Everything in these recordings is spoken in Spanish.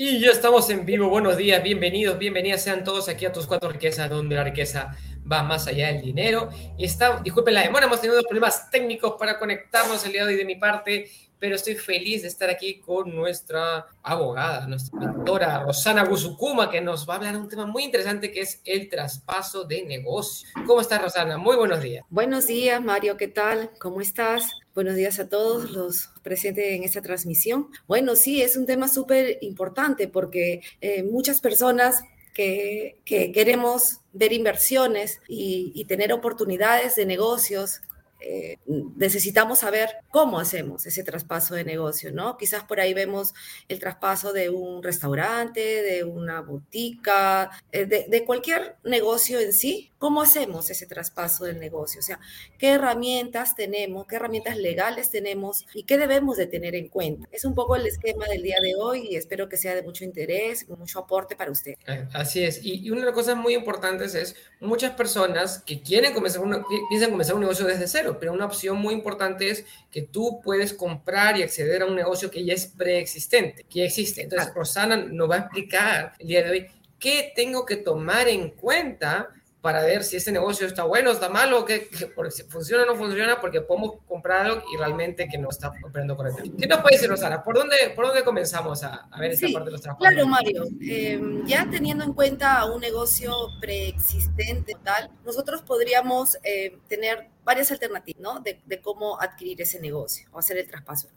Y ya estamos en vivo. Buenos días, bienvenidos, bienvenidas sean todos aquí a tus cuatro riquezas, donde la riqueza va más allá del dinero. Y está, disculpen la demora, hemos tenido problemas técnicos para conectarnos el día de hoy de mi parte, pero estoy feliz de estar aquí con nuestra abogada, nuestra doctora Rosana Guzukuma, que nos va a hablar de un tema muy interesante que es el traspaso de negocio. ¿Cómo estás, Rosana? Muy buenos días. Buenos días, Mario, ¿qué tal? ¿Cómo estás? Buenos días a todos los presentes en esta transmisión. Bueno, sí, es un tema súper importante porque eh, muchas personas que, que, queremos ver inversiones y tener oportunidades de negocios eh, necesitamos saber cómo hacemos ese traspaso de negocio, ¿no? Quizás por ahí vemos el traspaso de un restaurante, de una botica, eh, de, de, cualquier negocio en sí. ¿Cómo hacemos ese traspaso del negocio? O sea, ¿qué herramientas tenemos? ¿Qué herramientas legales tenemos? ¿Y qué debemos de tener en cuenta? Es un poco el esquema del día de hoy y espero que sea de mucho interés, mucho aporte para usted. Eh, así es. Y, y una de las cosas muy importantes es muchas personas que quieren comenzar, una, piensan comenzar un negocio desde cero pero una opción muy importante es que tú puedes comprar y acceder a un negocio que ya es preexistente, que ya existe. Entonces, Rosana nos va a explicar el día de hoy qué tengo que tomar en cuenta para ver si ese negocio está bueno, está malo, que, que funciona o no funciona, porque podemos comprar algo y realmente que no está operando correctamente. ¿Qué nos puede decir, Rosana? ¿Por dónde, por dónde comenzamos a, a ver esta sí, parte de los trabajos? Claro, Mario. Eh, ya teniendo en cuenta un negocio preexistente, tal, nosotros podríamos eh, tener varias alternativas, ¿no? De, de, cómo adquirir ese negocio o hacer el traspaso.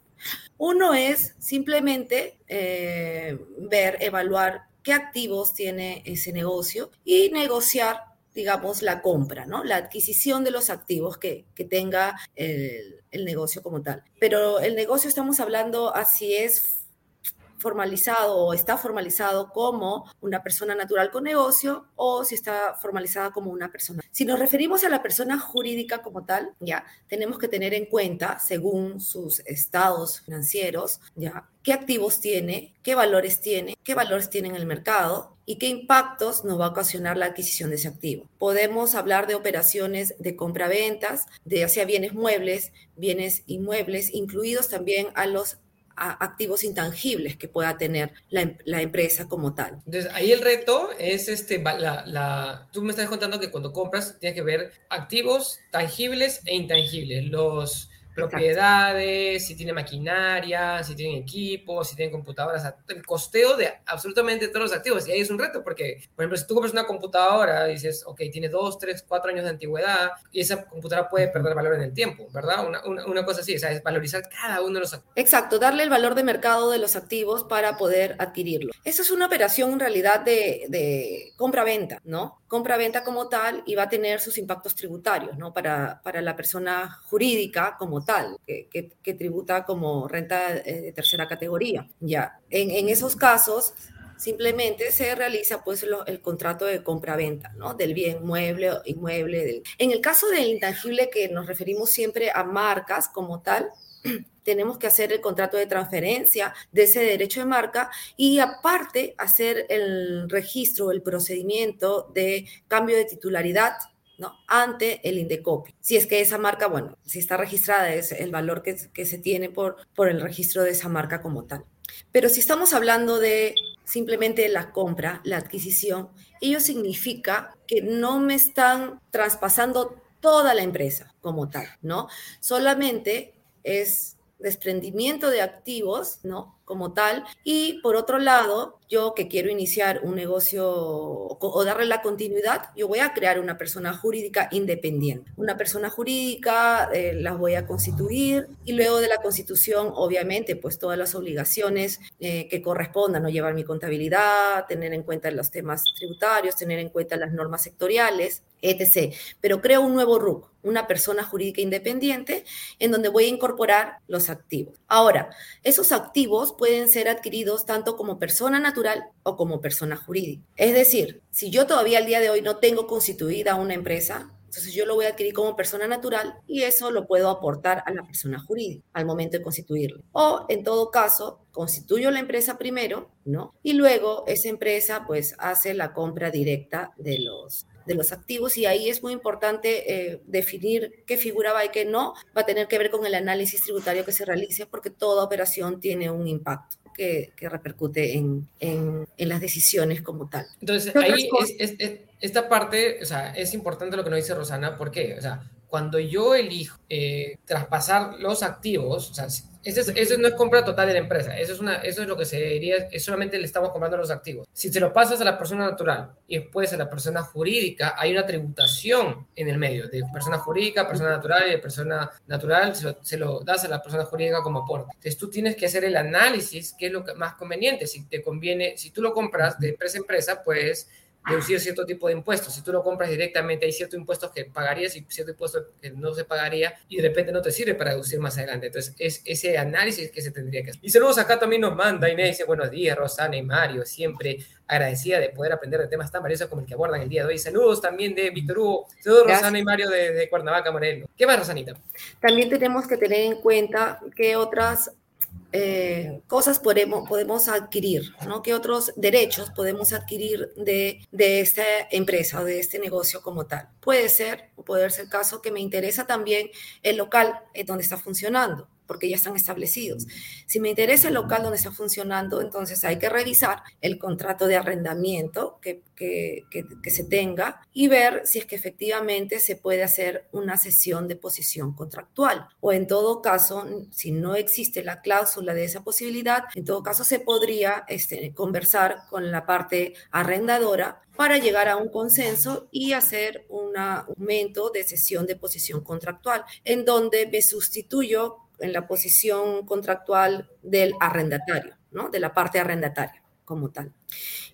Uno es simplemente eh, ver, evaluar qué activos tiene ese negocio y negociar digamos, la compra, ¿no? La adquisición de los activos que, que tenga el, el, negocio como tal. Pero el negocio estamos hablando así es formalizado o está formalizado como una persona natural con negocio o si está formalizada como una persona. Si nos referimos a la persona jurídica como tal, ya tenemos que tener en cuenta, según sus estados financieros, ya qué activos tiene, qué valores tiene, qué valores tiene en el mercado y qué impactos nos va a ocasionar la adquisición de ese activo. Podemos hablar de operaciones de compra-ventas, de sea bienes muebles, bienes inmuebles, incluidos también a los activos intangibles que pueda tener la, la, empresa como tal. Entonces, ahí el reto es, este, la, la, tú me estás contando que cuando compras tienes que ver activos tangibles e intangibles. Los, propiedades, Exacto. si tiene maquinaria, si tiene equipos, si tiene computadoras, el costeo de absolutamente todos los activos. Y ahí es un reto, porque, por ejemplo, si tú compras una computadora dices, ok, tiene dos, tres, cuatro años de antigüedad, y esa computadora puede perder valor en el tiempo, ¿verdad? Una, una, una cosa así, o sea, es valorizar cada uno de los activos. Exacto, darle el valor de mercado de los activos para poder adquirirlo. Eso es una operación en realidad de, de compra-venta, ¿no? Compra-venta como tal y va a tener sus impactos tributarios, ¿no? Para, para la persona jurídica como tal, que, tributa como renta eh, de tercera categoría. Ya, en, esos casos, simplemente se realiza pues el contrato de compra-venta, ¿no? Del bien mueble o inmueble. En el caso del intangible que nos referimos siempre a marcas como tal, tenemos que hacer el contrato de transferencia de ese derecho de marca y aparte hacer el registro, el procedimiento de cambio de titularidad ¿no? ante el Indecopi. Si es que esa marca, bueno, si está registrada, es el valor que, se tiene por, por el registro de esa marca como tal. Pero si estamos hablando de simplemente la compra, la adquisición, ello significa que no me están traspasando toda la empresa como tal, ¿no? Solamente es desprendimiento de activos, ¿no? Como tal. Y por otro lado, yo que quiero iniciar un negocio o, darle la continuidad, yo voy a crear una persona jurídica independiente. Una persona jurídica eh, la voy a constituir y luego de la constitución, obviamente, pues todas las obligaciones eh, que correspondan, ¿no? Llevar mi contabilidad, tener en cuenta los temas tributarios, tener en cuenta las normas sectoriales, etc. Pero creo un nuevo RUC, una persona jurídica independiente, en donde voy a incorporar los activos. Ahora, esos activos pueden ser adquiridos tanto como persona natural o como persona jurídica. Es decir, si yo todavía al día de hoy no tengo constituida una empresa, entonces yo lo voy a adquirir como persona natural y eso lo puedo aportar a la persona jurídica al momento de constituirlo. O en todo caso, constituyo la empresa primero, ¿no? Y luego esa empresa pues hace la compra directa de los de los activos y ahí es muy importante eh, definir qué figura va y qué no. Va a tener que ver con el análisis tributario que se realice porque toda operación tiene un impacto. que, repercute en, en, las decisiones como tal. Entonces, ahí es, esta parte, o sea, es importante lo que nos dice Rosana, ¿por qué? O sea, cuando yo elijo eh, traspasar los activos, o sea, eso, no es compra total de la empresa, eso es, una, eso es lo que se diría, es solamente le estamos comprando los activos. Si se lo pasas a la persona natural y después a la persona jurídica, hay una tributación en el medio, de persona jurídica, persona natural y de persona natural se lo, se lo das a la persona jurídica como aporte. Entonces tú tienes que hacer el análisis, qué es lo más conveniente, si te conviene, si tú lo compras de empresa a empresa, pues deducir cierto tipo de impuestos. Si tú lo compras directamente, hay ciertos impuestos que pagarías y ciertos impuestos que no se pagaría y de repente no te sirve para deducir más adelante. Entonces, es ese análisis que se tendría que hacer. Y saludos acá también nos manda Inés, dice buenos días, Rosana y Mario, siempre agradecida de poder aprender de temas tan valiosos como el que abordan el día de hoy. Saludos también de Víctor Hugo, saludos Rosana y Mario de, de Cuernavaca, Morelos. ¿Qué más, Rosanita? También tenemos que tener en cuenta que otras eh, cosas podemos, podemos adquirir, ¿no? ¿Qué otros derechos podemos adquirir de, de esta empresa o de este negocio como tal? Puede ser, o puede ser el caso que me interesa también el local en donde está funcionando porque ya están establecidos. Si me interesa el local donde está funcionando, entonces hay que revisar el contrato de arrendamiento que, que, que, se tenga y ver si es que efectivamente se puede hacer una sesión de posición contractual. O en todo caso, si no existe la cláusula de esa posibilidad, en todo caso se podría este, conversar con la parte arrendadora para llegar a un consenso y hacer un aumento de sesión de posición contractual, en donde me sustituyo en la posición contractual del arrendatario, ¿no? de la parte arrendataria como tal.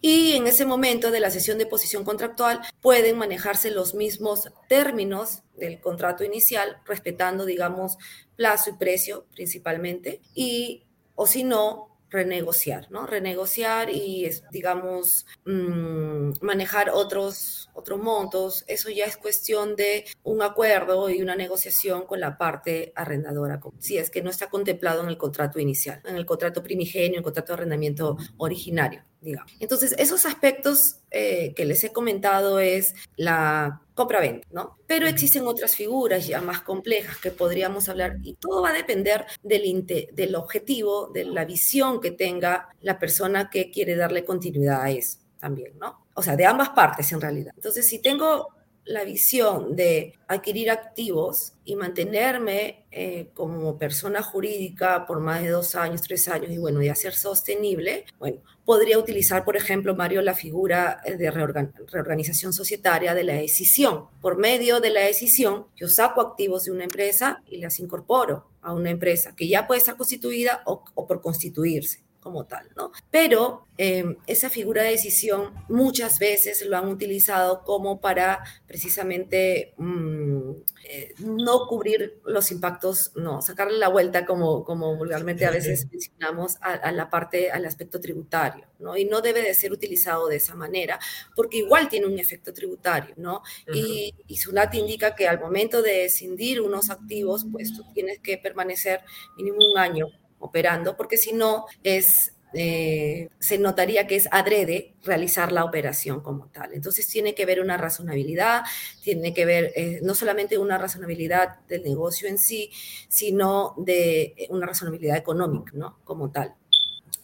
Y en ese momento de la sesión de posición contractual pueden manejarse los mismos términos del contrato inicial, respetando, digamos, plazo y precio principalmente, y o si no, renegociar, ¿no? Renegociar y, digamos, mm, manejar otros, otros montos. Eso ya es cuestión de un acuerdo y una negociación con la parte arrendadora, si es que no está contemplado en el contrato inicial, en el contrato primigenio, en el contrato de arrendamiento originario. Digamos. Entonces, esos aspectos eh, que les he comentado es la compra-venta, ¿no? Pero existen otras figuras ya más complejas que podríamos hablar y todo va a depender del, del objetivo, de la visión que tenga la persona que quiere darle continuidad a eso también, ¿no? O sea, de ambas partes en realidad. Entonces, si tengo la visión de adquirir activos y mantenerme eh, como persona jurídica por más de dos años, tres años y bueno, de hacer sostenible, bueno, podría utilizar, por ejemplo, Mario, la figura de reorganización societaria de la decisión. Por medio de la decisión, yo saco activos de una empresa y las incorporo a una empresa que ya puede estar constituida o por constituirse como tal, ¿no? Pero em, esa figura de decisión muchas veces lo han utilizado como para precisamente mm, eh, no cubrir los impactos, no, sacarle la vuelta como, como vulgarmente a veces mencionamos a, la parte, al aspecto tributario, ¿no? Y no debe de ser utilizado de esa manera, porque igual tiene un efecto tributario, ¿no? Y, y SUNAT indica que al momento de escindir unos activos, pues tú tienes que permanecer mínimo un año operando, porque si no es eh, se notaría que es adrede realizar la operación como tal. Entonces tiene que ver una razonabilidad, tiene que ver eh, no solamente una razonabilidad del negocio en sí, sino de eh, una razonabilidad económica, ¿no? Como tal.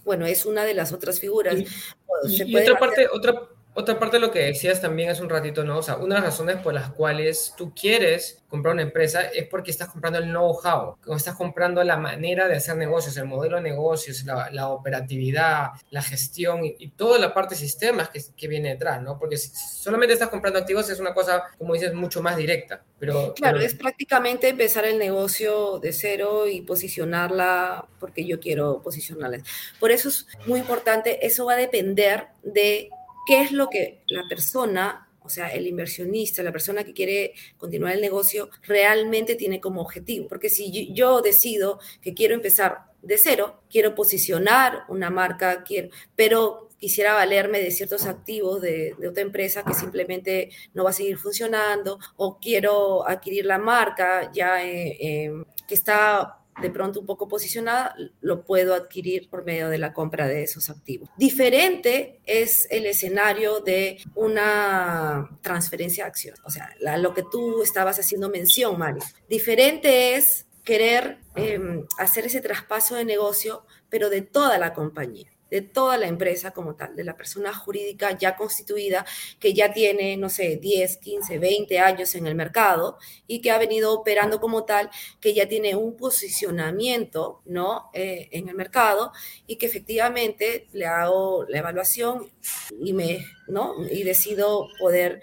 Bueno, es una de las otras figuras. Y, otra parte, otra, otra parte de lo que decías también es un ratito, ¿no? O sea, una de las razones por las cuales tú quieres comprar una empresa es porque estás comprando el know-how, estás comprando la manera de hacer negocios, el modelo de negocios, la, operatividad, la gestión y, toda la parte de sistemas que, que, viene detrás, ¿no? Porque si solamente estás comprando activos es una cosa, como dices, mucho más directa. Pero, claro, es prácticamente empezar el negocio de cero y posicionarla porque yo quiero posicionarla. Por eso es muy importante, eso va a depender de qué es lo que la persona, o sea, el inversionista, la persona que quiere continuar el negocio, realmente tiene como objetivo. Porque si yo decido que quiero empezar de cero, quiero posicionar una marca, quiero, pero quisiera valerme de ciertos activos de, otra empresa que simplemente no va a seguir funcionando, o quiero adquirir la marca ya eh, eh, que está de pronto un poco posicionada, lo puedo adquirir por medio de la compra de esos activos. Diferente es el escenario de una transferencia de acciones, o sea, lo que tú estabas haciendo mención, Mario. Diferente es querer em, hacer ese traspaso de negocio, pero de toda la compañía de toda la empresa como tal, de la persona jurídica ya constituida, que ya tiene, no sé, 10, 15, 20 años en el mercado y que ha venido operando como tal, que ya tiene un posicionamiento, ¿no? Eh, en el mercado y que efectivamente le hago la evaluación y me, ¿no? Y decido poder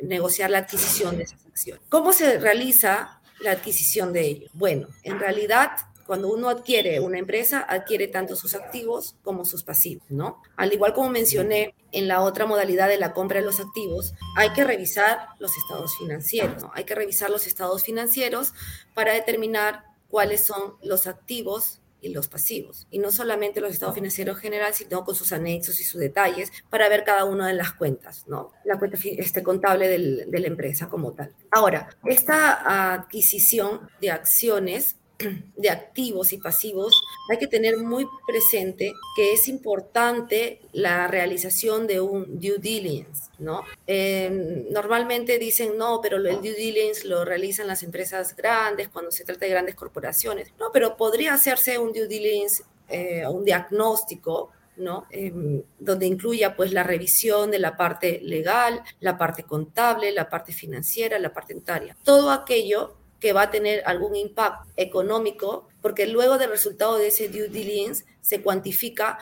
negociar la adquisición de esas acciones. ¿Cómo se realiza la adquisición de ello? Bueno, en realidad cuando uno adquiere una empresa, adquiere tanto sus activos como sus pasivos, ¿no? Al igual como mencioné en la otra modalidad de la compra de los activos, hay que revisar los estados financieros, ¿no? Hay que revisar los estados financieros para determinar cuáles son los activos y los pasivos. Y no solamente los estados financieros generales, sino con sus anexos y sus detalles para ver cada una de las cuentas, ¿no? La cuenta este, contable de la empresa como tal. Ahora, esta adquisición de acciones de activos y pasivos, hay que tener muy presente que es importante la realización de un due diligence, ¿no? Em, normalmente dicen, no, pero el due diligence lo realizan las empresas grandes cuando se trata de grandes corporaciones. No, pero podría hacerse un due diligence, eh, un diagnóstico ¿no? Em, donde incluya pues la revisión de la parte legal, la parte contable, la parte financiera, la parte notaria. Todo aquello que va a tener algún impacto económico, porque luego del resultado de ese due diligence se cuantifica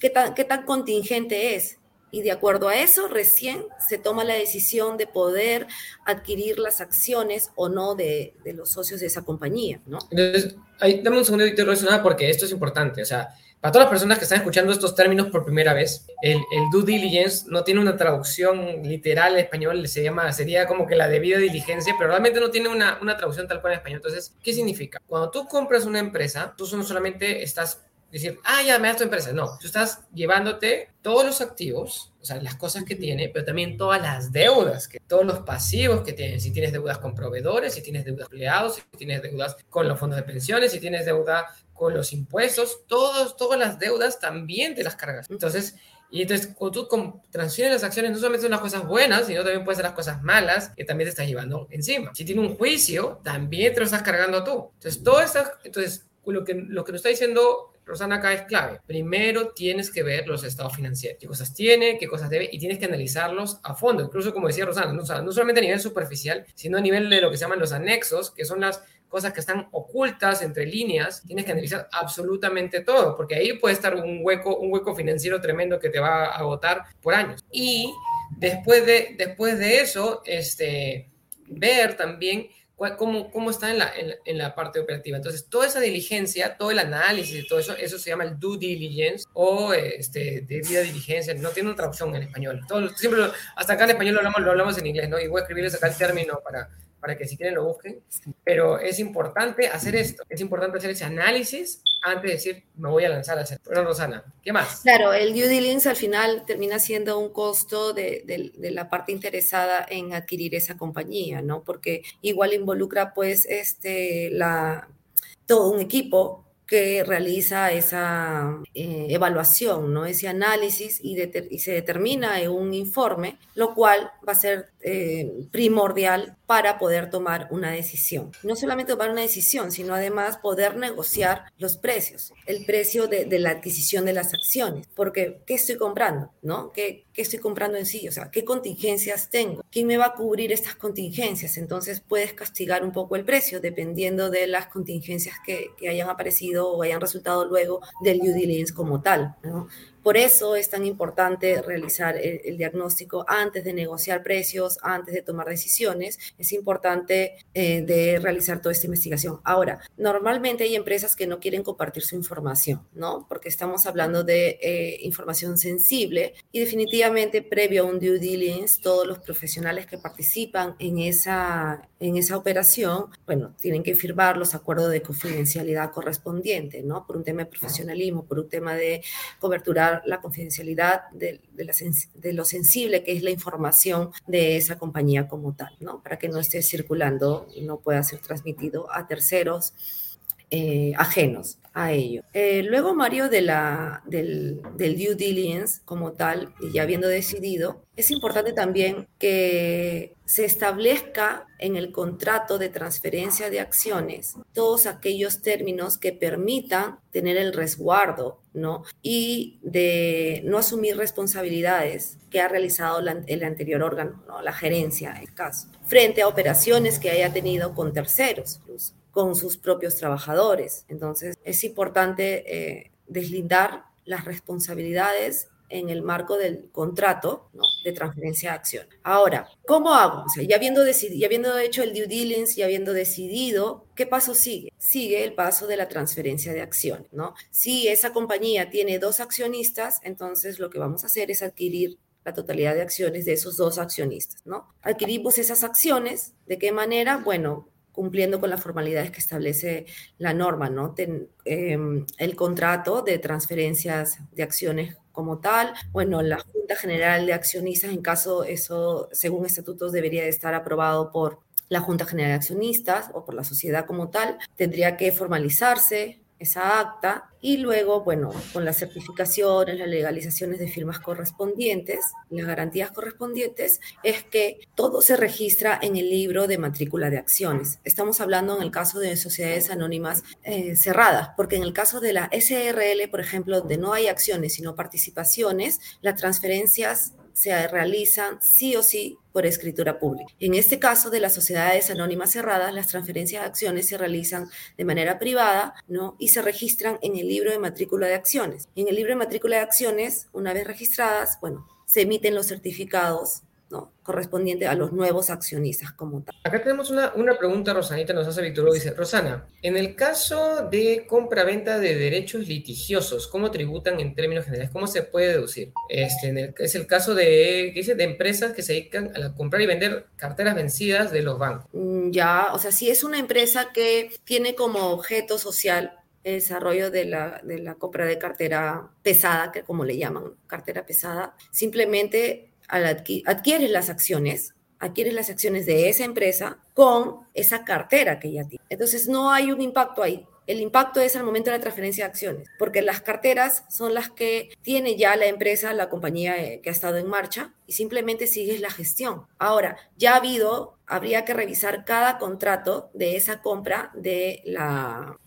qué tan, qué tan contingente es. Y de acuerdo a eso, recién se toma la decisión de poder adquirir las acciones o no de, de los socios de esa compañía, ¿no? Entonces, ahí, dame un segundo, relacionado porque esto es importante. O sea, para todas las personas que están escuchando estos términos por primera vez, el, el, due diligence no tiene una traducción literal en español, se llama, sería como que la debida diligencia, pero realmente no tiene una, una traducción tal cual en español. Entonces, ¿qué significa? Cuando tú compras una empresa, tú no solamente estás decir, ah, ya me das tu empresa. No, tú estás llevándote todos los activos, o sea, las cosas que tiene, pero también todas las deudas, que, todos los pasivos que tiene. Si tienes deudas con proveedores, si tienes deudas empleados, si tienes deudas con los fondos de pensiones, si tienes deuda con los impuestos, todos, todas las deudas también te las cargas. Entonces, y entonces, cuando tú transfieres las acciones, no solamente son las cosas buenas, sino también pueden ser las cosas malas que también te estás llevando encima. Si tiene un juicio, también te lo estás cargando tú. Entonces, todo esto, entonces, lo que, lo que nos está diciendo Rosana acá es clave. Primero tienes que ver los estados financieros, qué cosas tiene, qué cosas debe, y tienes que analizarlos a fondo. Incluso, como decía Rosana, no, no solamente a nivel superficial, sino a nivel de lo que se llaman los anexos, que son las cosas que están ocultas entre líneas, tienes que analizar absolutamente todo, porque ahí puede estar un hueco, un hueco financiero tremendo que te va a agotar por años. Y después de, después de eso, este, ver también cómo, cómo está en la, en, la, parte operativa. Entonces, toda esa diligencia, todo el análisis y todo eso, eso se llama el due diligence o este, debida diligencia. No tiene otra opción en español. Todo, siempre, hasta acá en español lo hablamos, lo hablamos en inglés, ¿no? Y voy a escribirles acá el término para, para que si quieren lo busquen, pero es importante hacer esto, es importante hacer ese análisis antes de decir, me voy a lanzar a hacer. Bueno, Rosana, ¿qué más? Claro, el due diligence al final termina siendo un costo de, de, la parte interesada en adquirir esa compañía, ¿no? Porque igual involucra pues este, la, todo un equipo que realiza esa eh, evaluación, ¿no? ese análisis y, y, se determina en un informe, lo cual va a ser eh, primordial para poder tomar una decisión. No solamente tomar una decisión, sino además poder negociar los precios, el precio de, la adquisición de las acciones, porque ¿qué estoy comprando? ¿No? ¿Qué, ¿Qué, estoy comprando en sí? O sea, ¿qué contingencias tengo? ¿Quién me va a cubrir estas contingencias? Entonces puedes castigar un poco el precio dependiendo de las contingencias que, que hayan aparecido o hayan resultado luego del due diligence como tal. Por eso es tan importante realizar el, diagnóstico antes de negociar precios, antes de tomar decisiones. Es importante eh, de realizar toda esta investigación. Ahora, normalmente hay empresas que no quieren compartir su información, ¿no? Porque estamos hablando de eh, información sensible y definitivamente previo a un due diligence, todos los profesionales que participan en esa, en esa operación, bueno, tienen que firmar los acuerdos de confidencialidad correspondientes, ¿no? Por un tema de profesionalismo, por un tema de cobertura la confidencialidad de, de, lo sensible que es la información de esa compañía como tal, ¿no? Para que no esté circulando y no pueda ser transmitido a terceros eh, ajenos a ello. Eh, luego, Mario, de la, del, del, due diligence como tal, y ya habiendo decidido, es importante también que se establezca en el contrato de transferencia de acciones todos aquellos términos que permitan tener el resguardo, ¿no? Y de no asumir responsabilidades que ha realizado el anterior órgano, ¿no? La gerencia, en el caso, frente a operaciones que haya tenido con terceros, con sus propios trabajadores. Entonces, es importante eh, deslindar las responsabilidades en el marco del contrato de transferencia de acción. Ahora, ¿cómo hago? Ya habiendo, decidido, ya habiendo hecho el due diligence, ya habiendo decidido, ¿qué paso sigue? Sigue el paso de la transferencia de acción, ¿no? Si esa compañía tiene dos accionistas, entonces lo que vamos a hacer es adquirir la totalidad de acciones de esos dos accionistas, ¿no? Adquirimos esas acciones, ¿de qué manera? Bueno, cumpliendo con las formalidades que establece la norma, ¿no? Em, el contrato de transferencias de acciones como tal, bueno, la Junta General de Accionistas, en caso eso, según estatutos, debería estar aprobado por la Junta General de Accionistas o por la sociedad como tal, tendría que formalizarse esa acta y luego, bueno, con las certificaciones, las legalizaciones de firmas correspondientes, las garantías correspondientes, es que todo se registra en el libro de matrícula de acciones. Estamos hablando en el caso de sociedades anónimas eh, cerradas, porque en el caso de la SRL, por ejemplo, donde no hay acciones sino participaciones, las transferencias se realizan sí o sí por escritura pública. En este caso de las sociedades anónimas cerradas, las transferencias de acciones se realizan de manera privada ¿no? y se registran en el libro de matrícula de acciones. En el libro de matrícula de acciones, una vez registradas, bueno, se emiten los certificados ¿no? correspondiente a los nuevos accionistas como tal. Acá tenemos una, una pregunta, Rosanita, nos hace Víctor dice, Rosana, en el caso de compra-venta de derechos litigiosos, ¿cómo tributan en términos generales? ¿Cómo se puede deducir? Este, es el caso de, ¿qué dice? de empresas que se dedican a comprar y vender carteras vencidas de los bancos. Mm, ya, o sea, si es una empresa que tiene como objeto social el desarrollo de la, de la compra de cartera pesada, que como le llaman, cartera pesada, simplemente adquieres las acciones, adquieres las acciones de esa empresa con esa cartera que ya tiene. Entonces no hay un impacto ahí. El impacto es al momento de la transferencia de acciones, porque las carteras son las que tiene ya la empresa, la compañía eh, que ha estado en marcha, y simplemente sigues la gestión. Ahora, ya ha habido, habría que revisar cada contrato de esa compra de la,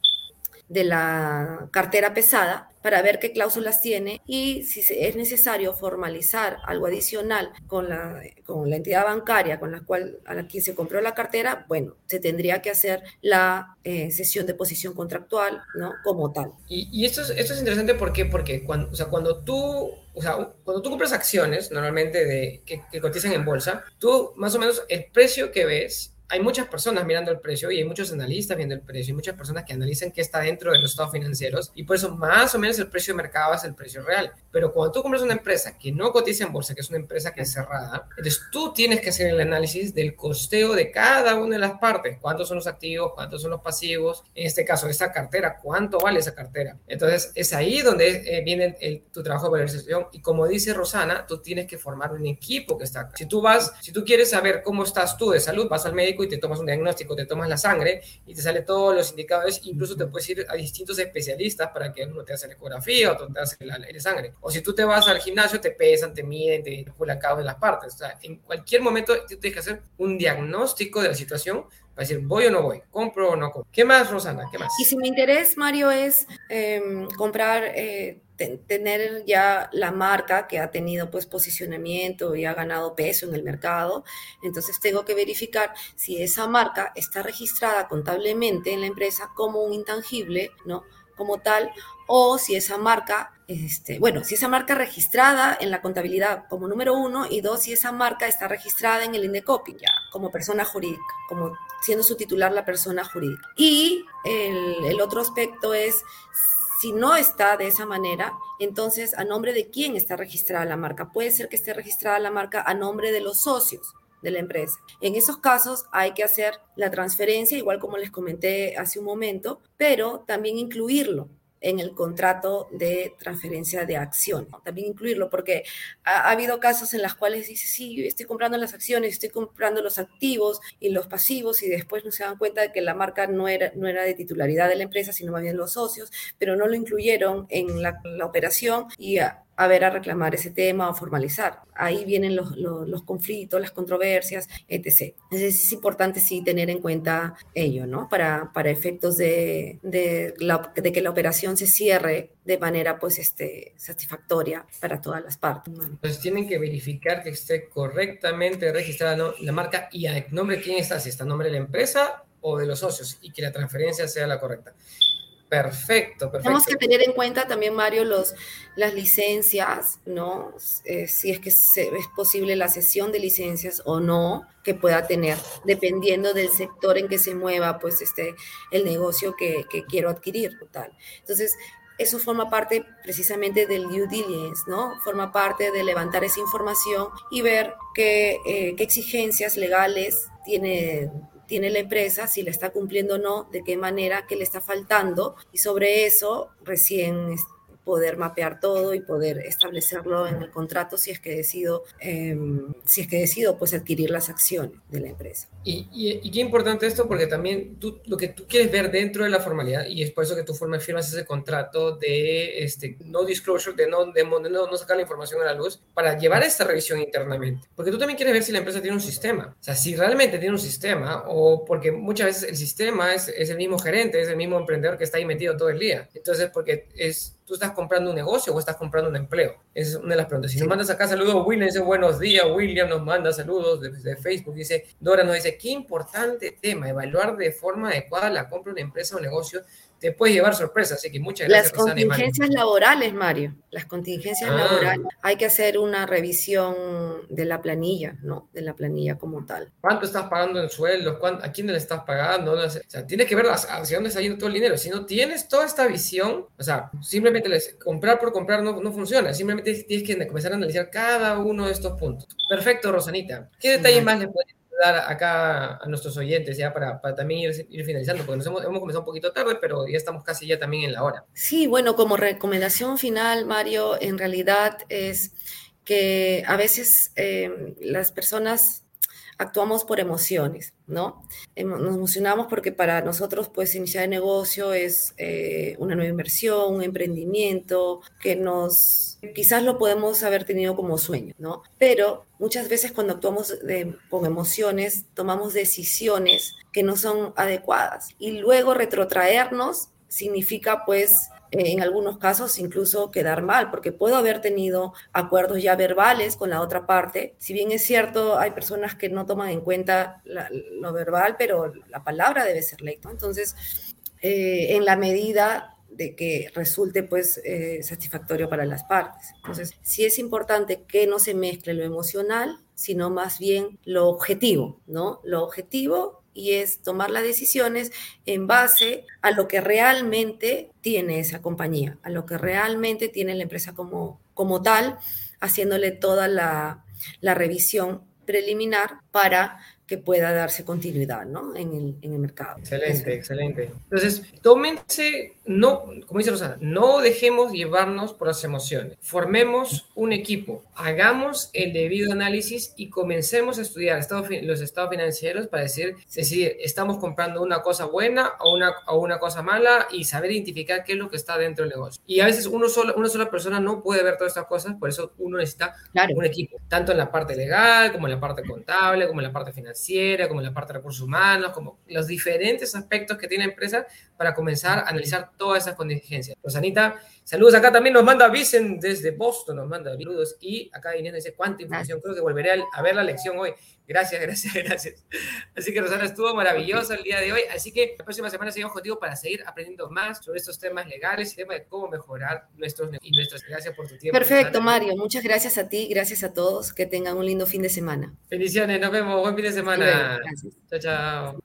de la cartera pesada para ver qué cláusulas tiene y si es necesario formalizar algo adicional con la, con la entidad bancaria con la cual a la que se compró la cartera, bueno, se tendría que hacer la eh, sesión de posición contractual, ¿no? Como tal. Y, y esto, es, esto es interesante ¿por qué? porque cuando, o sea, cuando tú o cuando tú compras acciones, normalmente de, que, que cotizan en bolsa, tú más o menos el precio que ves hay muchas personas mirando el precio y hay muchos analistas viendo el precio y muchas personas que analizan qué está dentro de los estados financieros y por eso más o menos el precio de mercado es el precio real. Pero cuando tú compras una empresa que no cotiza en bolsa, que es una empresa que es cerrada, entonces tú tienes que hacer el análisis del costeo de cada una de las partes. ¿Cuántos son los activos? ¿Cuántos son los pasivos? En este caso, esa cartera, ¿cuánto vale esa cartera? Entonces es ahí donde eh, viene tu trabajo de valorización y como dice Rosana, tú tienes que formar un equipo que está acá. Si tú vas, si tú quieres saber cómo estás tú de salud, vas al médico y te tomas un diagnóstico, te tomas la sangre y te sale todos los indicadores, incluso te puedes ir a distintos especialistas para que uno te haga la ecografía otro te haga la, la, sangre. O si tú te vas al gimnasio, te pesan, te miden, te una de las partes. O sea, en cualquier momento tienes que hacer un diagnóstico de la situación para decir, voy o no voy, compro o no compro. ¿Qué más, Rosana? ¿Qué más? Y si mi interés, Mario, es eh, comprar... Eh, tener ya la marca que ha tenido pues posicionamiento y ha ganado peso en el mercado, entonces tengo que verificar si esa marca está registrada contablemente en la empresa como un intangible, ¿no? Como tal, o si esa marca, este, bueno, si esa marca registrada en la contabilidad como número uno y dos, si esa marca está registrada en el INDECOPI ya como persona jurídica, como siendo su titular la persona jurídica. Y el, el otro aspecto es si no está de esa manera, entonces a nombre de quién está registrada la marca. Puede ser que esté registrada la marca a nombre de los socios de la empresa. En esos casos hay que hacer la transferencia, igual como les comenté hace un momento, pero también incluirlo en el contrato de transferencia de acción. También incluirlo, porque ha, habido casos en los cuales dice, sí, estoy comprando las acciones, estoy comprando los activos y los pasivos, y después no se dan cuenta de que la marca no era, no era de titularidad de la empresa, sino más bien los socios, pero no lo incluyeron en la, la operación y a ver a reclamar ese tema o formalizar. Ahí vienen los, los, conflictos, las controversias, etc. Entonces es importante sí tener en cuenta ello, ¿no? Para, para efectos de, de, de, que la operación se cierre de manera pues este, satisfactoria para todas las partes. Entonces tienen que verificar que esté correctamente registrada la marca y a nombre de quién está, si está a nombre de la empresa o de los socios y que la transferencia sea la correcta. Perfecto, perfecto. Tenemos que tener en cuenta también, Mario, los, las licencias, ¿no? Eh, si es que es posible la cesión de licencias o no que pueda tener, dependiendo del sector en que se mueva, pues, este, el negocio que, que quiero adquirir, tal. Entonces, eso forma parte precisamente del due diligence, ¿no? Forma parte de levantar esa información y ver qué, eh, qué exigencias legales tiene tiene la empresa, si la está cumpliendo o no, de qué manera, qué le está faltando. Y sobre eso recién poder mapear todo y poder establecerlo en el contrato si es que decido, em, si es que decido pues adquirir las acciones de la empresa. Y, y, qué importante esto porque también tú, lo que tú quieres ver dentro de la formalidad y es por eso que tú firmas ese contrato de este, no disclosure, de no, de, no, no sacar la información a la luz para llevar esta revisión internamente. Porque tú también quieres ver si la empresa tiene un sistema. O sea, si realmente tiene un sistema o porque muchas veces el sistema es, es el mismo gerente, es el mismo emprendedor que está ahí metido todo el día. Entonces, porque es tú estás comprando un negocio o estás comprando un empleo? Esa es una de las preguntas. Si nos mandas acá saludos, William dice buenos días, William nos manda saludos desde Facebook, dice, Dora nos dice, qué importante tema, evaluar de forma adecuada la compra de una empresa o negocio te puede llevar sorpresa, así que muchas gracias. Las contingencias laborales, Mario, las contingencias ah. laborales. Hay que hacer una revisión de la planilla, ¿no? De la planilla como tal. ¿Cuánto estás pagando en sueldos? ¿A quién le estás pagando? O sea, tienes que ver hacia dónde está yendo todo el dinero. Si no tienes toda esta visión, o sea, simplemente les, comprar por comprar no, no funciona. Simplemente tienes que comenzar a analizar cada uno de estos puntos. Perfecto, Rosanita. ¿Qué detalles más le puedes dar acá a nuestros oyentes ya para, para también ir, finalizando, porque nos hemos, comenzado un poquito tarde, pero ya estamos casi ya también en la hora. Sí, bueno, como recomendación final, Mario, en realidad es que a veces eh, las personas actuamos por emociones, ¿no? Nos emocionamos porque para nosotros, pues, iniciar el negocio es eh, una nueva inversión, un emprendimiento que nos, quizás lo podemos haber tenido como sueño, ¿no? Pero muchas veces cuando actuamos con emociones, tomamos decisiones que no son adecuadas y luego retrotraernos significa, pues, en algunos casos incluso quedar mal, porque puedo haber tenido acuerdos ya verbales con la otra parte. Si bien es cierto, hay personas que no toman en cuenta lo verbal, pero la palabra debe ser ley. Entonces, eh, en la medida de que resulte pues eh, satisfactorio para las partes. Entonces, sí es importante que no se mezcle lo emocional, sino más bien lo objetivo, ¿no? Lo objetivo y es tomar las decisiones en base a lo que realmente tiene esa compañía, a lo que realmente tiene la empresa como, como tal, haciéndole toda la, la revisión preliminar para que pueda darse continuidad ¿no? en, el, en el mercado. Excelente, excelente. Entonces, tómense, no, como dice Rosana, no dejemos llevarnos por las emociones. Formemos un equipo, hagamos el debido análisis y comencemos a estudiar los estados financieros para decir, decidir, estamos comprando una cosa buena o una, o una cosa mala y saber identificar qué es lo que está dentro del negocio. Y a veces uno solo, una sola persona no puede ver todas estas cosas, por eso uno necesita un equipo, tanto en la parte legal como en la parte contable, como en la parte financiera como la parte de recursos humanos, como los diferentes aspectos que tiene la empresa para comenzar a analizar todas esas contingencias. Rosanita, saludos acá también nos manda Vicen desde Boston, nos manda saludos y acá Inés dice cuánta información, creo que volveré a, ver la lección hoy. Gracias, gracias, gracias. Así que Rosana estuvo maravillosa el día de hoy, así que la próxima semana sigue objetivo para seguir aprendiendo más sobre estos temas legales y temas de cómo mejorar nuestros y nuestras. Gracias por tu tiempo. Perfecto, Mario. Muchas gracias a ti, gracias a todos. Que tengan un lindo fin de semana. Bendiciones, nos vemos. Buen fin de semana. Chao, chao.